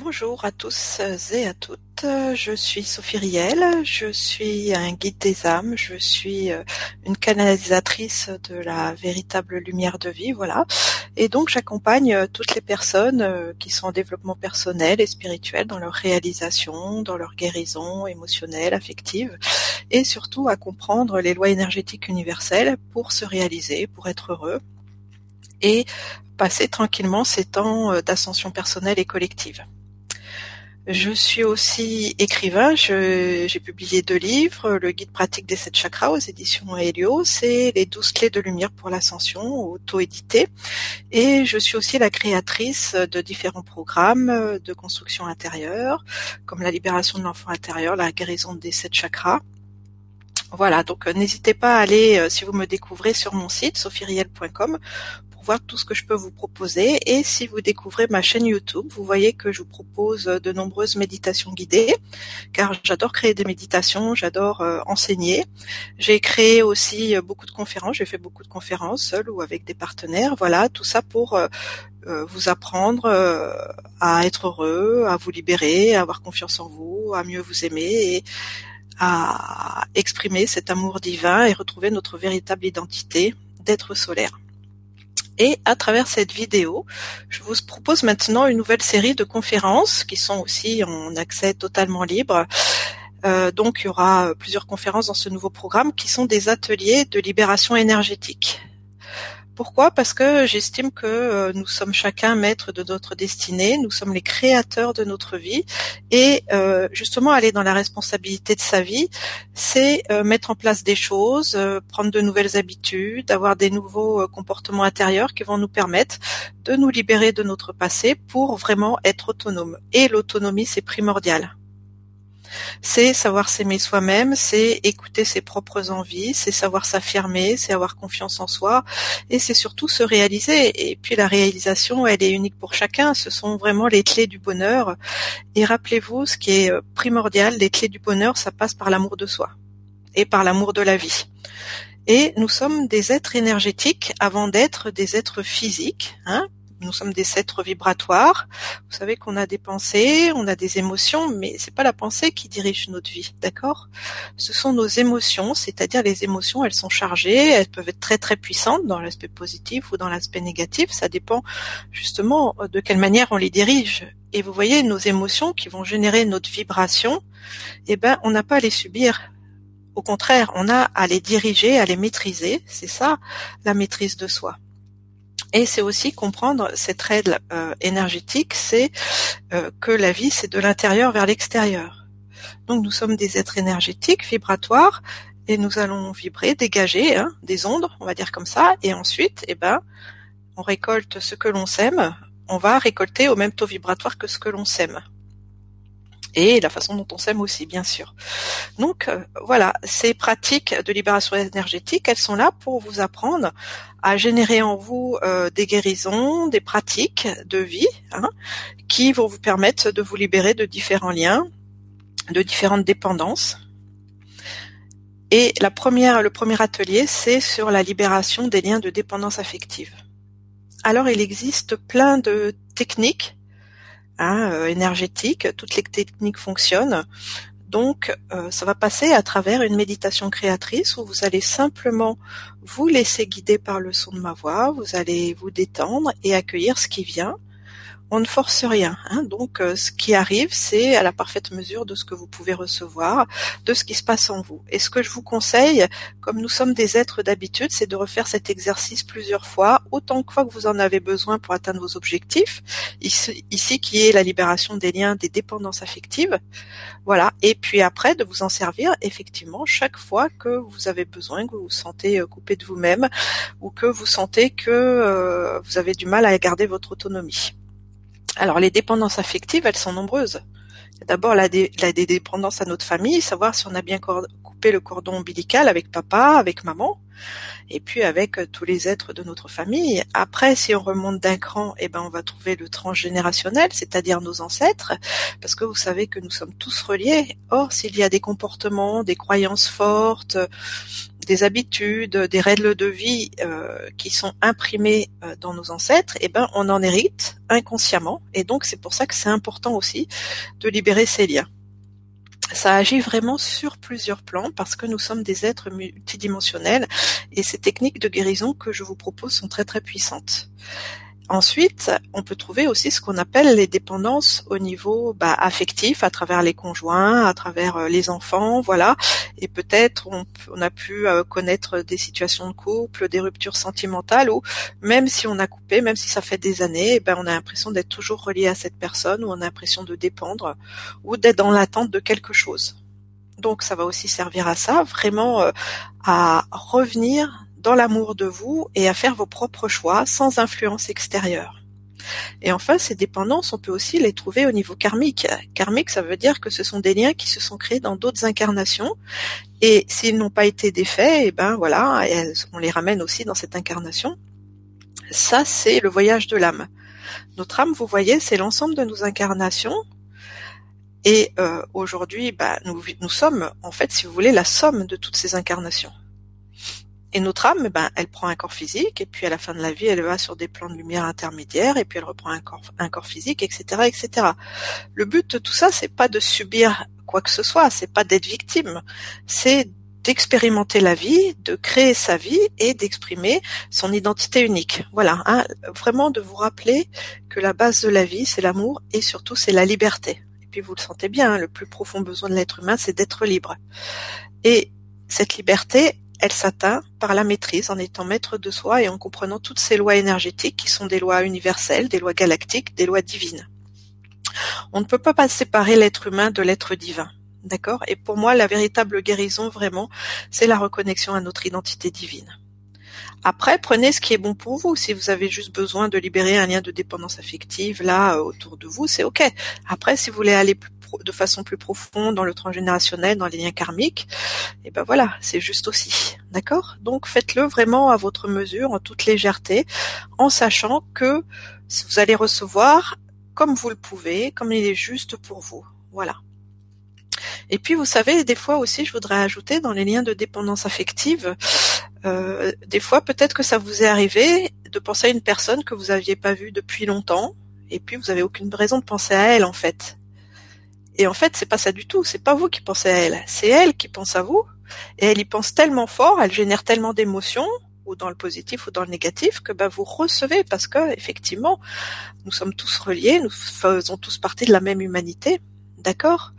Bonjour à tous et à toutes. Je suis Sophie Riel, je suis un guide des âmes, je suis euh, une canalisatrice de la véritable lumière de vie, voilà. Et donc j'accompagne euh, toutes les personnes euh, qui sont en développement personnel et spirituel dans leur réalisation, dans leur guérison émotionnelle, affective, et surtout à comprendre les lois énergétiques universelles pour se réaliser, pour être heureux et passer tranquillement ces temps d'ascension personnelle et collective. Je suis aussi écrivain. J'ai publié deux livres, le guide pratique des sept chakras aux éditions Helios et les douze clés de lumière pour l'ascension, auto-édité. Et je suis aussi la créatrice de différents programmes de construction intérieure, comme la libération de l'enfant intérieur, la guérison des sept chakras. Voilà, donc euh, n'hésitez pas à aller, euh, si vous me découvrez, sur mon site sophieriel.com voir tout ce que je peux vous proposer. Et si vous découvrez ma chaîne YouTube, vous voyez que je vous propose de nombreuses méditations guidées, car j'adore créer des méditations, j'adore euh, enseigner. J'ai créé aussi euh, beaucoup de conférences, j'ai fait beaucoup de conférences seul ou avec des partenaires. Voilà, tout ça pour euh, vous apprendre à être heureux, à vous libérer, à avoir confiance en vous, à mieux vous aimer et à exprimer cet amour divin et retrouver notre véritable identité d'être solaire. Et à travers cette vidéo, je vous propose maintenant une nouvelle série de conférences qui sont aussi en accès totalement libre. Euh, donc il y aura plusieurs conférences dans ce nouveau programme qui sont des ateliers de libération énergétique. Pourquoi? Parce que j'estime que euh, nous sommes chacun maître de notre destinée, nous sommes les créateurs de notre vie, et euh, justement aller dans la responsabilité de sa vie, c'est euh, mettre en place des choses, prendre de nouvelles habitudes, avoir des nouveaux comportements intérieurs qui vont nous permettre de nous libérer de notre passé pour vraiment être autonome. Et l'autonomie, c'est primordial c'est savoir s'aimer soi-même, c'est écouter ses propres envies, c'est savoir s'affirmer, c'est avoir confiance en soi, et c'est surtout se réaliser. Et puis la réalisation, elle est unique pour chacun. Ce sont vraiment les clés du bonheur. Et rappelez-vous, ce qui est primordial, les clés du bonheur, ça passe par l'amour de soi et par l'amour de la vie. Et nous sommes des êtres énergétiques avant d'être des êtres physiques, hein, nous sommes des êtres vibratoires. Vous savez qu'on a des pensées, on a des émotions, mais c'est pas la pensée qui dirige notre vie, d'accord? Ce sont nos émotions, c'est-à-dire les émotions, elles sont chargées, elles peuvent être très très puissantes dans l'aspect positif ou dans l'aspect négatif. Ça dépend justement de quelle manière on les dirige. Et vous voyez, nos émotions qui vont générer notre vibration, eh ben, on n'a pas à les subir. Au contraire, on a à les diriger, à les maîtriser. C'est ça, la maîtrise de soi. Et c'est aussi comprendre cette règle euh, énergétique, c'est euh, que la vie, c'est de l'intérieur vers l'extérieur. Donc nous sommes des êtres énergétiques, vibratoires, et nous allons vibrer, dégager hein, des ondes, on va dire comme ça, et ensuite, eh ben, on récolte ce que l'on sème, on va récolter au même taux vibratoire que ce que l'on sème et la façon dont on s'aime aussi, bien sûr. Donc euh, voilà, ces pratiques de libération énergétique, elles sont là pour vous apprendre à générer en vous euh, des guérisons, des pratiques de vie, hein, qui vont vous permettre de vous libérer de différents liens, de différentes dépendances. Et la première, le premier atelier, c'est sur la libération des liens de dépendance affective. Alors, il existe plein de techniques Euh, énergétique, toutes les techniques fonctionnent. Donc, euh, ça va passer à travers une méditation créatrice où vous allez simplement vous laisser guider par le son de ma voix, vous allez vous détendre et accueillir ce qui vient on ne force rien. Hein. Donc, euh, ce qui arrive, c'est à la parfaite mesure de ce que vous pouvez recevoir, de ce qui se passe en vous. Et ce que je vous conseille, comme nous sommes des êtres d'habitude, c'est de refaire cet exercice plusieurs fois, autant de fois que vous en avez besoin pour atteindre vos objectifs. Ici, ici qui est la libération des liens, des dépendances affectives. Voilà. Et puis après, de vous en servir effectivement chaque fois que vous avez besoin, que vous vous sentez euh, coupé de vous-même ou que vous sentez que euh, vous avez du mal à garder votre autonomie. Alors les dépendances affectives, elles sont nombreuses. D'abord la, la dépendance à notre famille, savoir si on a bien coupé le cordon ombilical avec papa, avec maman, et puis avec euh, tous les êtres de notre famille. Après, si on remonte d'un cran, eh ben on va trouver le transgénérationnel, c'est-à-dire nos ancêtres, parce que vous savez que nous sommes tous reliés. Or, s'il y a des comportements, des croyances fortes, des habitudes, des règles de vie euh, qui sont imprimées euh, dans nos ancêtres, eh ben on en hérite inconsciemment. Et donc c'est pour ça que c'est important aussi de libérer ces liens. Ça agit vraiment sur plusieurs plans parce que nous sommes des êtres multidimensionnels et ces techniques de guérison que je vous propose sont très très puissantes. Ensuite, on peut trouver aussi ce qu'on appelle les dépendances au niveau bah, affectif, à travers les conjoints, à travers euh, les enfants, voilà. Et peut-être on, a pu euh, connaître des situations de couple, des ruptures sentimentales, ou même si on a coupé, même si ça fait des années, eh ben on a l'impression d'être toujours relié à cette personne, ou on a l'impression de dépendre, ou d'être dans l'attente de quelque chose. Donc ça va aussi servir à ça, vraiment euh, à revenir dans l'amour de vous et à faire vos propres choix sans influence extérieure. Et enfin, ces dépendances, on peut aussi les trouver au niveau karmique. Karmique, ça veut dire que ce sont des liens qui se sont créés dans d'autres incarnations. Et s'ils n'ont pas été défaits, et eh ben voilà, on les ramène aussi dans cette incarnation. Ça, c'est le voyage de l'âme. Notre âme, vous voyez, c'est l'ensemble de nos incarnations. Et euh, aujourd'hui, nous, nous sommes, en fait, si vous voulez, la somme de toutes ces incarnations. Et notre âme, eh ben, elle prend un corps physique, et puis à la fin de la vie, elle va sur des plans de lumière intermédiaires, et puis elle reprend un corps, un corps physique, etc., etc. Le but de tout ça, c'est pas de subir quoi que ce soit, c'est pas d'être victime, c'est d'expérimenter la vie, de créer sa vie et d'exprimer son identité unique. Voilà, hein, vraiment de vous rappeler que la base de la vie, c'est l'amour et surtout c'est la liberté. Et puis vous le sentez bien, hein, le plus profond besoin de l'être humain, c'est d'être libre. Et cette liberté, elle s'atteint par la maîtrise en étant maître de soi et en comprenant toutes ces lois énergétiques qui sont des lois universelles, des lois galactiques, des lois divines. On ne peut pas séparer l'être humain de l'être divin. D'accord? Et pour moi, la véritable guérison, vraiment, c'est la reconnexion à notre identité divine. Après, prenez ce qui est bon pour vous. Si vous avez juste besoin de libérer un lien de dépendance affective là euh, autour de vous, c'est ok. Après, si vous voulez aller plus de façon plus profonde dans le transgénérationnel, dans les liens karmiques, et ben voilà, c'est juste aussi. D'accord? Donc faites-le vraiment à votre mesure, en toute légèreté, en sachant que vous allez recevoir comme vous le pouvez, comme il est juste pour vous. Voilà. Et puis vous savez, des fois aussi, je voudrais ajouter dans les liens de dépendance affective, euh, des fois peut-être que ça vous est arrivé de penser à une personne que vous n'aviez pas vue depuis longtemps, et puis vous avez aucune raison de penser à elle en fait. Et en fait, c'est pas ça du tout. C'est pas vous qui pensez à elle. C'est elle qui pense à vous. Et elle y pense tellement fort, elle génère tellement d'émotions, ou dans le positif ou dans le négatif, que bah, vous recevez parce que effectivement, nous sommes tous reliés, nous faisons tous partie de la même humanité. D'accord?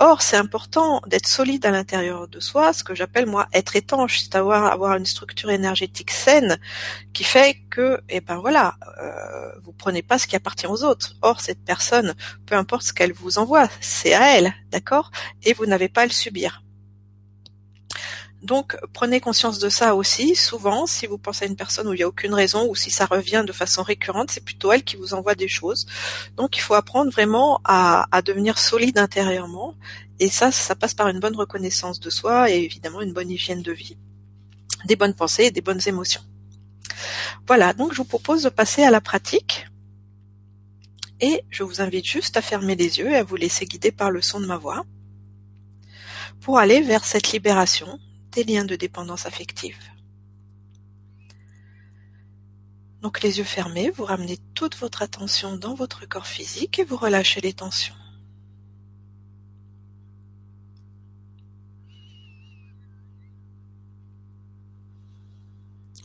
Or, c'est important d'être solide à l'intérieur de soi, ce que j'appelle moi être étanche, c'est avoir avoir une structure énergétique saine qui fait que, eh ben voilà, euh, vous prenez pas ce qui appartient aux autres. Or, cette personne, peu importe ce qu'elle vous envoie, c'est à elle, d'accord, et vous n'avez pas à le subir. Donc prenez conscience de ça aussi. Souvent, si vous pensez à une personne où il n'y a aucune raison ou si ça revient de façon récurrente, c'est plutôt elle qui vous envoie des choses. Donc il faut apprendre vraiment à, devenir solide intérieurement. Et ça, ça passe par une bonne reconnaissance de soi et évidemment une bonne hygiène de vie, des bonnes pensées et des bonnes émotions. Voilà, donc je vous propose de passer à la pratique. Et je vous invite juste à fermer les yeux et à vous laisser guider par le son de ma voix pour aller vers cette libération liens de dépendance affective. Donc les yeux fermés, vous ramenez toute votre attention dans votre corps physique et vous relâchez les tensions.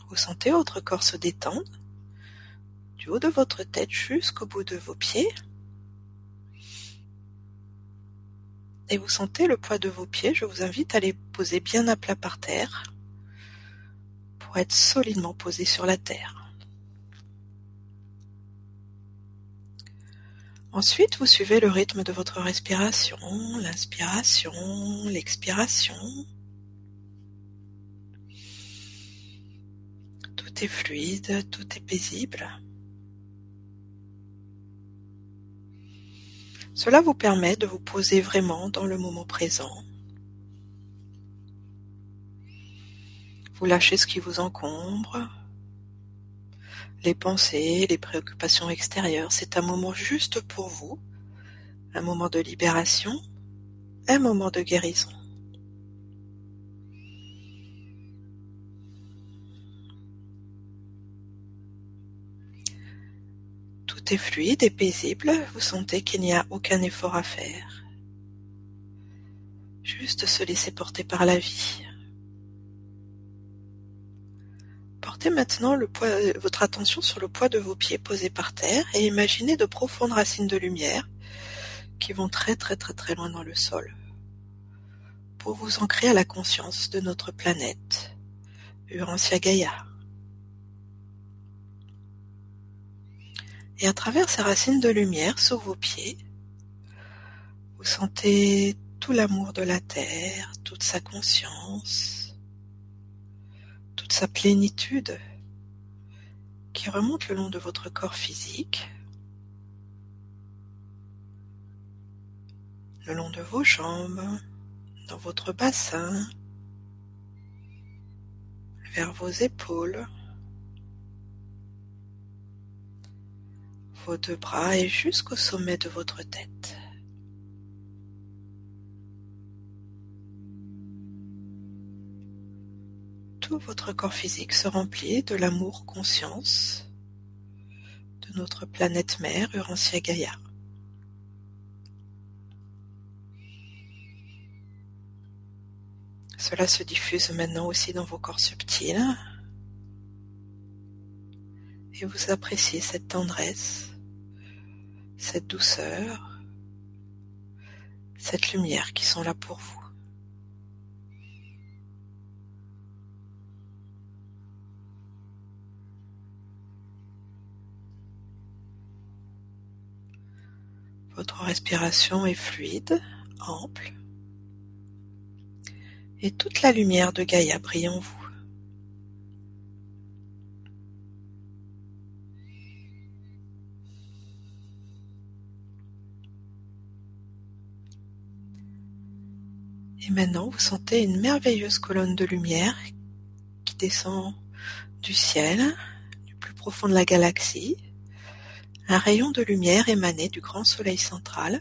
Vous sentez votre corps se détendre du haut de votre tête jusqu'au bout de vos pieds. Et vous sentez le poids de vos pieds, je vous invite à les poser bien à plat par terre pour être solidement posé sur la terre. Ensuite, vous suivez le rythme de votre respiration, l'inspiration, l'expiration. Tout est fluide, tout est paisible. Cela vous permet de vous poser vraiment dans le moment présent. Vous lâchez ce qui vous encombre, les pensées, les préoccupations extérieures. C'est un moment juste pour vous, un moment de libération, un moment de guérison. Tout est fluide et paisible, vous sentez qu'il n'y a aucun effort à faire. Juste se laisser porter par la vie. Portez maintenant votre attention sur le poids de vos pieds posés par terre et imaginez de profondes racines de lumière qui vont très très très très loin dans le sol pour vous ancrer à la conscience de notre planète, Urantia Gaïa. Et à travers ces racines de lumière sous vos pieds, vous sentez tout l'amour de la terre, toute sa conscience, toute sa plénitude qui remonte le long de votre corps physique, le long de vos jambes, dans votre bassin, vers vos épaules, vos deux bras et jusqu'au sommet de votre tête. Tout votre corps physique se remplit de l'amour conscience de notre planète mère Urantia Gaïa. Cela se diffuse maintenant aussi dans vos corps subtils. Et vous appréciez cette tendresse, cette douceur, cette lumière qui sont là pour vous. Votre respiration est fluide, ample et toute la lumière de Gaïa brille en vous. Vous sentez une merveilleuse colonne de lumière qui descend du ciel, du plus profond de la galaxie, un rayon de lumière émané du grand soleil central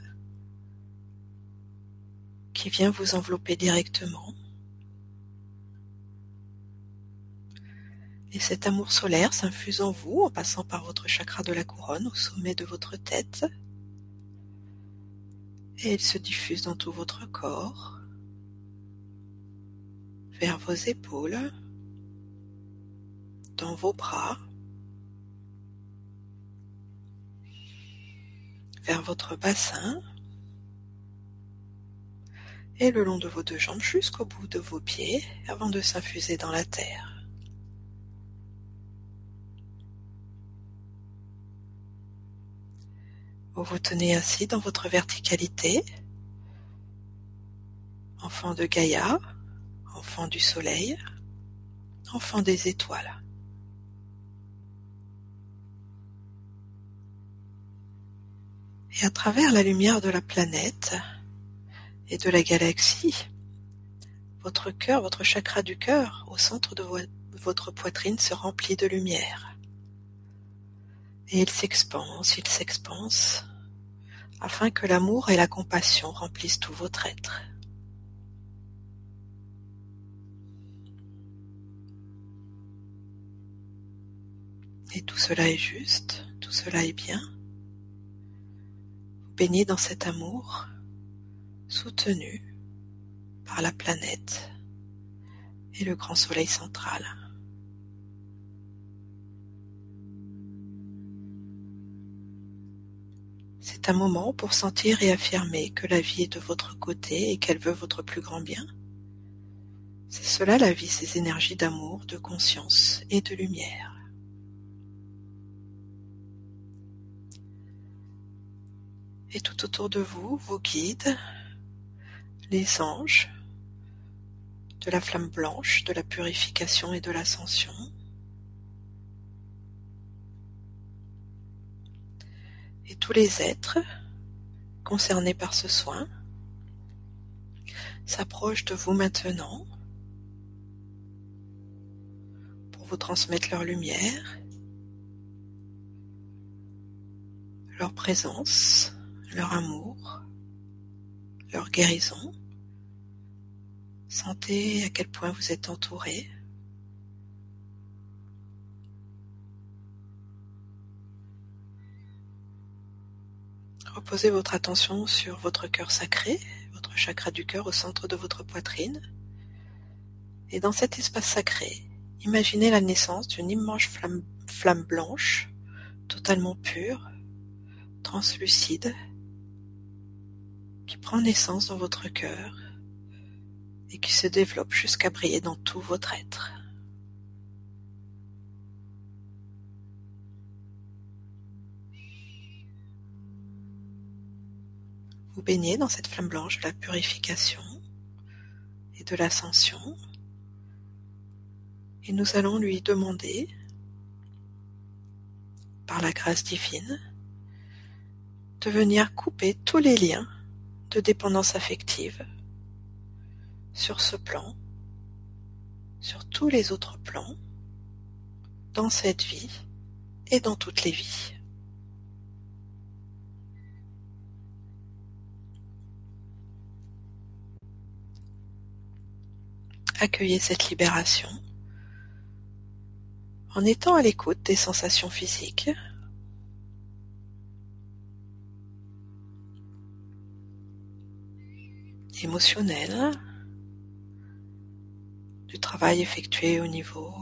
qui vient vous envelopper directement. Et cet amour solaire s'infuse en vous en passant par votre chakra de la couronne au sommet de votre tête. Et il se diffuse dans tout votre corps, vers vos épaules, dans vos bras, vers votre bassin et le long de vos deux jambes jusqu'au bout de vos pieds avant de s'infuser dans la terre. Vous vous tenez ainsi dans votre verticalité, enfant de Gaïa, enfant du soleil, enfant des étoiles. Et à travers la lumière de la planète et de la galaxie, votre cœur, votre chakra du cœur, au centre de votre poitrine se remplit de lumière. Et il s'expanse, il s'expanse, afin que l'amour et la compassion remplissent tout votre être. Et tout cela est juste, tout cela est bien. Vous baignez dans cet amour, soutenu par la planète et le grand soleil central. C'est un moment pour sentir et affirmer que la vie est de votre côté et qu'elle veut votre plus grand bien. C'est cela la vie, ces énergies d'amour, de conscience et de lumière. Et tout autour de vous, vos guides, les anges, de la flamme blanche, de la purification et de l'ascension, et tous les êtres concernés par ce soin s'approchent de vous maintenant pour vous transmettre leur lumière, leur présence, leur amour, leur guérison. Sentez à quel point vous êtes entouré. Reposez votre attention sur votre cœur sacré, votre chakra du cœur au centre de votre poitrine. Et dans cet espace sacré, imaginez la naissance d'une immense flamme, flamme blanche, totalement pure, translucide, qui prend naissance dans votre cœur et qui se développe jusqu'à briller dans tout votre être. Vous baignez dans cette flamme blanche de la purification et de l'ascension. Et nous allons lui demander, par la grâce divine, de venir couper tous les liens de dépendance affective sur ce plan, sur tous les autres plans, dans cette vie et dans toutes les vies. Accueillez cette libération en étant à l'écoute des sensations physiques. Du travail effectué au niveau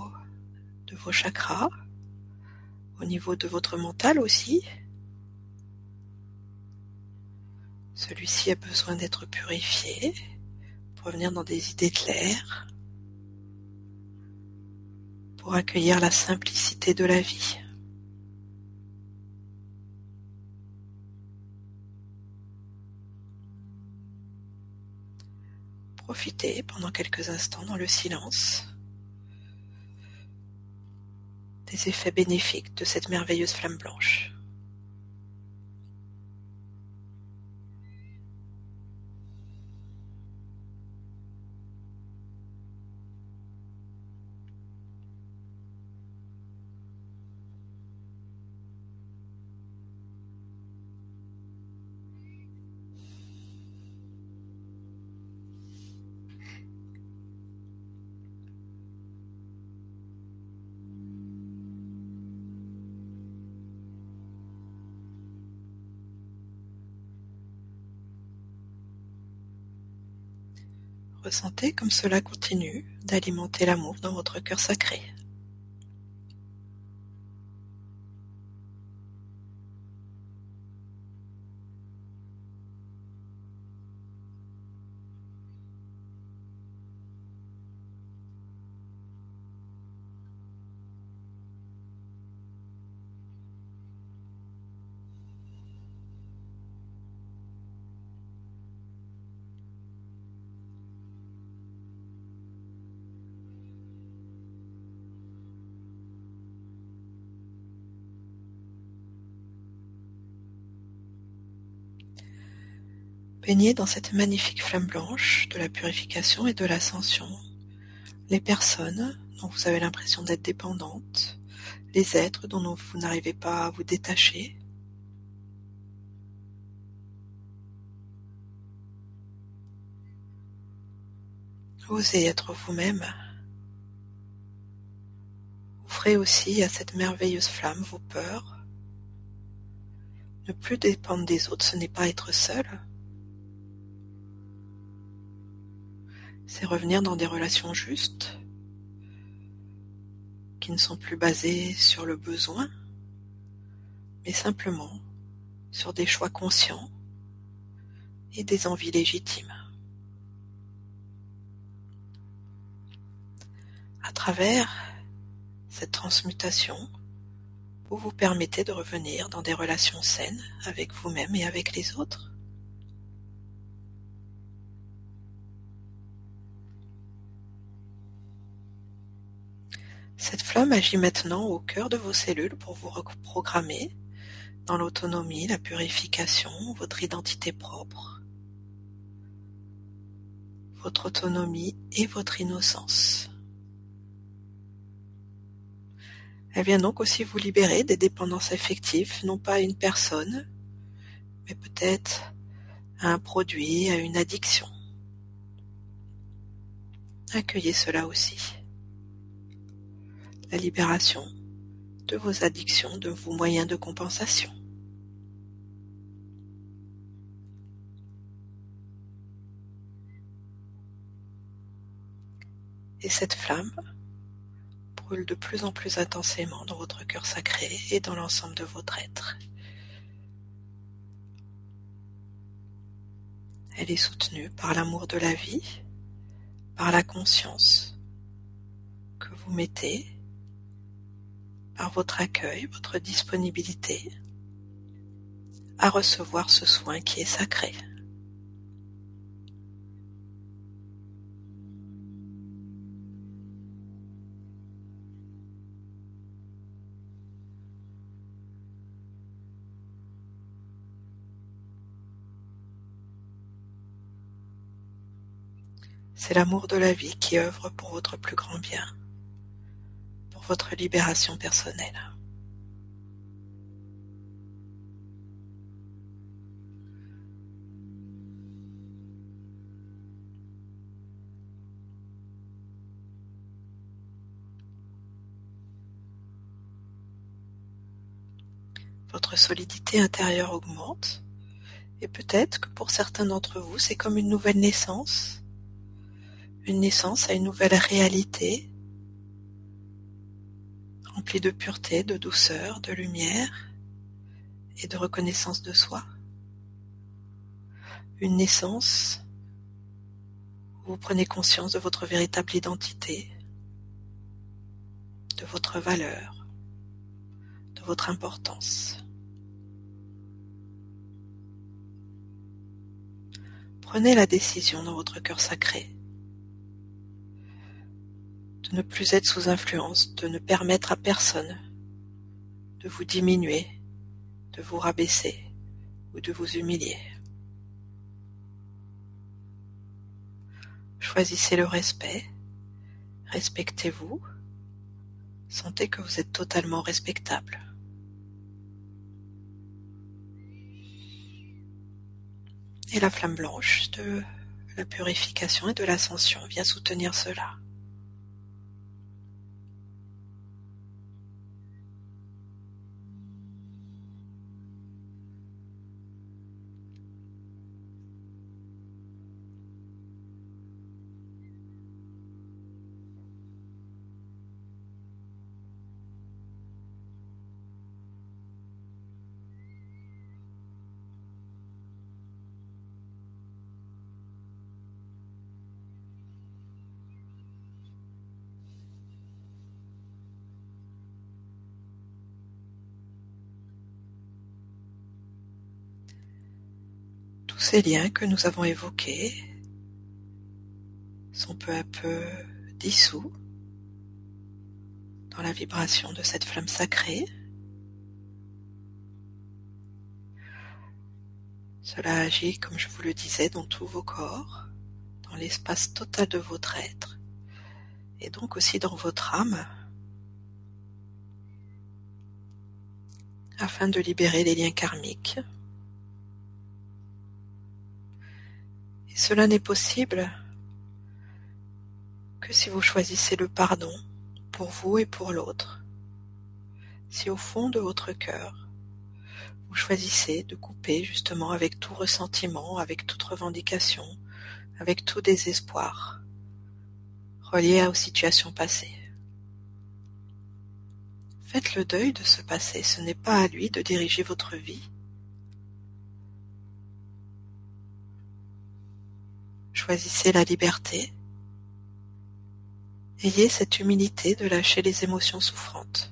de vos chakras, au niveau de votre mental aussi. Celui-ci a besoin d'être purifié pour revenir dans des idées claires, pour accueillir la simplicité de la vie. Profitez pendant quelques instants dans le silence des effets bénéfiques de cette merveilleuse flamme blanche. Ressentez comme cela continue d'alimenter l'amour dans votre cœur sacré. Baignez dans cette magnifique flamme blanche de la purification et de l'ascension les personnes dont vous avez l'impression d'être dépendantes, les êtres dont vous n'arrivez pas à vous détacher. Osez être vous-même. Ouvrez aussi à cette merveilleuse flamme vos peurs. Ne plus dépendre des autres, ce n'est pas être seul. C'est revenir dans des relations justes, qui ne sont plus basées sur le besoin, mais simplement sur des choix conscients et des envies légitimes. À travers cette transmutation, vous vous permettez de revenir dans des relations saines avec vous-même et avec les autres. Cette flamme agit maintenant au cœur de vos cellules pour vous reprogrammer dans l'autonomie, la purification, votre identité propre, votre autonomie et votre innocence. Elle vient donc aussi vous libérer des dépendances affectives, non pas à une personne, mais peut-être à un produit, à une addiction. Accueillez cela aussi la libération de vos addictions, de vos moyens de compensation. Et cette flamme brûle de plus en plus intensément dans votre cœur sacré et dans l'ensemble de votre être. Elle est soutenue par l'amour de la vie, par la conscience que vous mettez par votre accueil, votre disponibilité à recevoir ce soin qui est sacré. C'est l'amour de la vie qui œuvre pour votre plus grand bien, votre libération personnelle. Votre solidité intérieure augmente. Et peut-être que pour certains d'entre vous c'est comme une nouvelle naissance. Une naissance à une nouvelle réalité, remplie de pureté, de douceur, de lumière et de reconnaissance de soi. Une naissance où vous prenez conscience de votre véritable identité, de votre valeur, de votre importance. Prenez la décision dans votre cœur sacré ne plus être sous influence, de ne permettre à personne de vous diminuer, de vous rabaisser ou de vous humilier. Choisissez le respect, respectez-vous, sentez que vous êtes totalement respectable. Et la flamme blanche de la purification et de l'ascension vient soutenir cela. Ces liens que nous avons évoqués sont peu à peu dissous dans la vibration de cette flamme sacrée. Cela agit, comme je vous le disais, dans tous vos corps, dans l'espace total de votre être, et donc aussi dans votre âme, afin de libérer les liens karmiques Cela n'est possible que si vous choisissez le pardon pour vous et pour l'autre. Si au fond de votre cœur, vous choisissez de couper justement avec tout ressentiment, avec toute revendication, avec tout désespoir, relié aux situations passées. Faites le deuil de ce passé, ce n'est pas à lui de diriger votre vie, Choisissez la liberté. Ayez cette humilité de lâcher les émotions souffrantes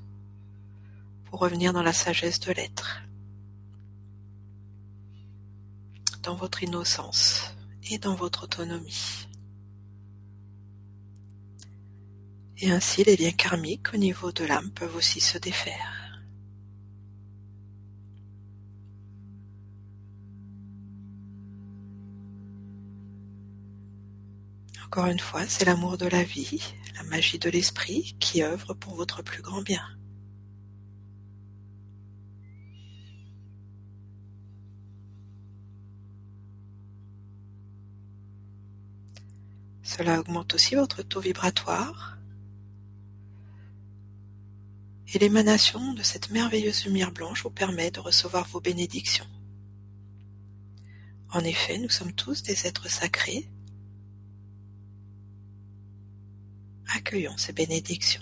pour revenir dans la sagesse de l'être, dans votre innocence et dans votre autonomie. Et ainsi les liens karmiques au niveau de l'âme peuvent aussi se défaire. Encore une fois, c'est l'amour de la vie, la magie de l'esprit qui œuvre pour votre plus grand bien. Cela augmente aussi votre taux vibratoire et l'émanation de cette merveilleuse lumière blanche vous permet de recevoir vos bénédictions. En effet, nous sommes tous des êtres sacrés Accueillons ces bénédictions.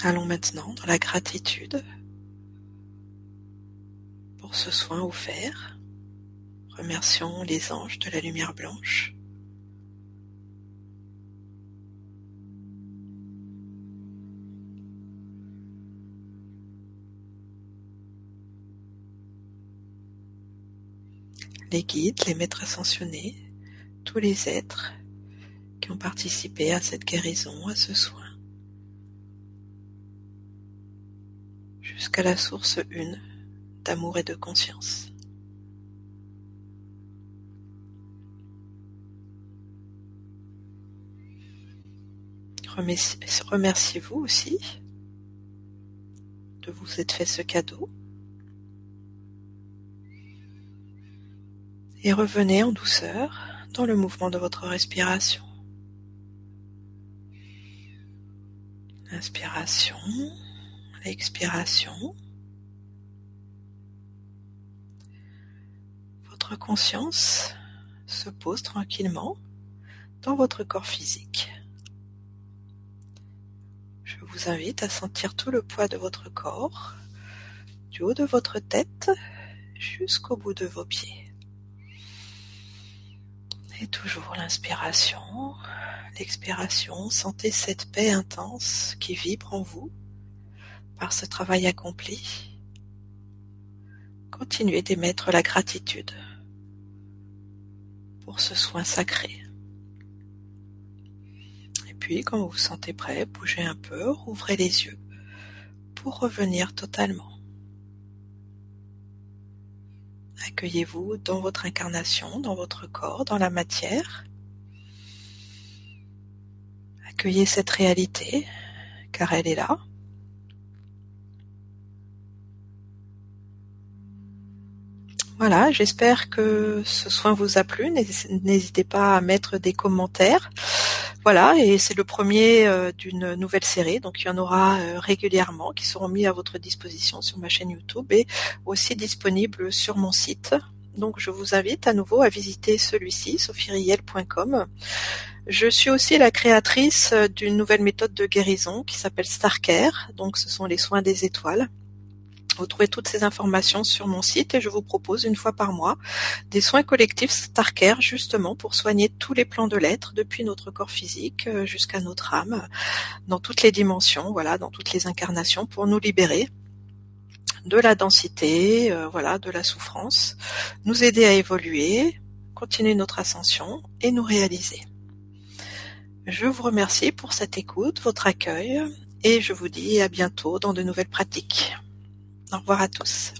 Allons maintenant dans la gratitude ce soin offert. Remercions les anges de la lumière blanche. Les guides, les maîtres ascensionnés, tous les êtres qui ont participé à cette guérison, à ce soin. jusqu'à la source une d'amour et de conscience. Remerciez-vous aussi de vous être fait ce cadeau. Et revenez en douceur dans le mouvement de votre respiration. Inspiration expiration, conscience se pose tranquillement dans votre corps physique. Je vous invite à sentir tout le poids de votre corps, du haut de votre tête jusqu'au bout de vos pieds. Et toujours l'inspiration, l'expiration, sentez cette paix intense qui vibre en vous par ce travail accompli, continuez d'émettre la gratitude pour ce soin sacré. Et puis, quand vous vous sentez prêt, bougez un peu, rouvrez les yeux pour revenir totalement. Accueillez-vous dans votre incarnation, dans votre corps, dans la matière. Accueillez cette réalité, car elle est là. Voilà, j'espère que ce soin vous a plu. N'hésitez pas à mettre des commentaires. Voilà, et c'est le premier euh, d'une nouvelle série, donc il y en aura euh, régulièrement qui seront mis à votre disposition sur ma chaîne YouTube et aussi disponibles sur mon site. Donc je vous invite à nouveau à visiter celui-ci, sophieriel.com. Je suis aussi la créatrice d'une nouvelle méthode de guérison qui s'appelle Starcare, donc ce sont les soins des étoiles. Vous trouvez toutes ces informations sur mon site et je vous propose une fois par mois des soins collectifs Starcare justement pour soigner tous les plans de l'être depuis notre corps physique euh, jusqu'à notre âme dans toutes les dimensions, voilà, dans toutes les incarnations pour nous libérer de la densité, euh, voilà, de la souffrance, nous aider à évoluer, continuer notre ascension et nous réaliser. Je vous remercie pour cette écoute, votre accueil et je vous dis à bientôt dans de nouvelles pratiques. Au revoir à tous.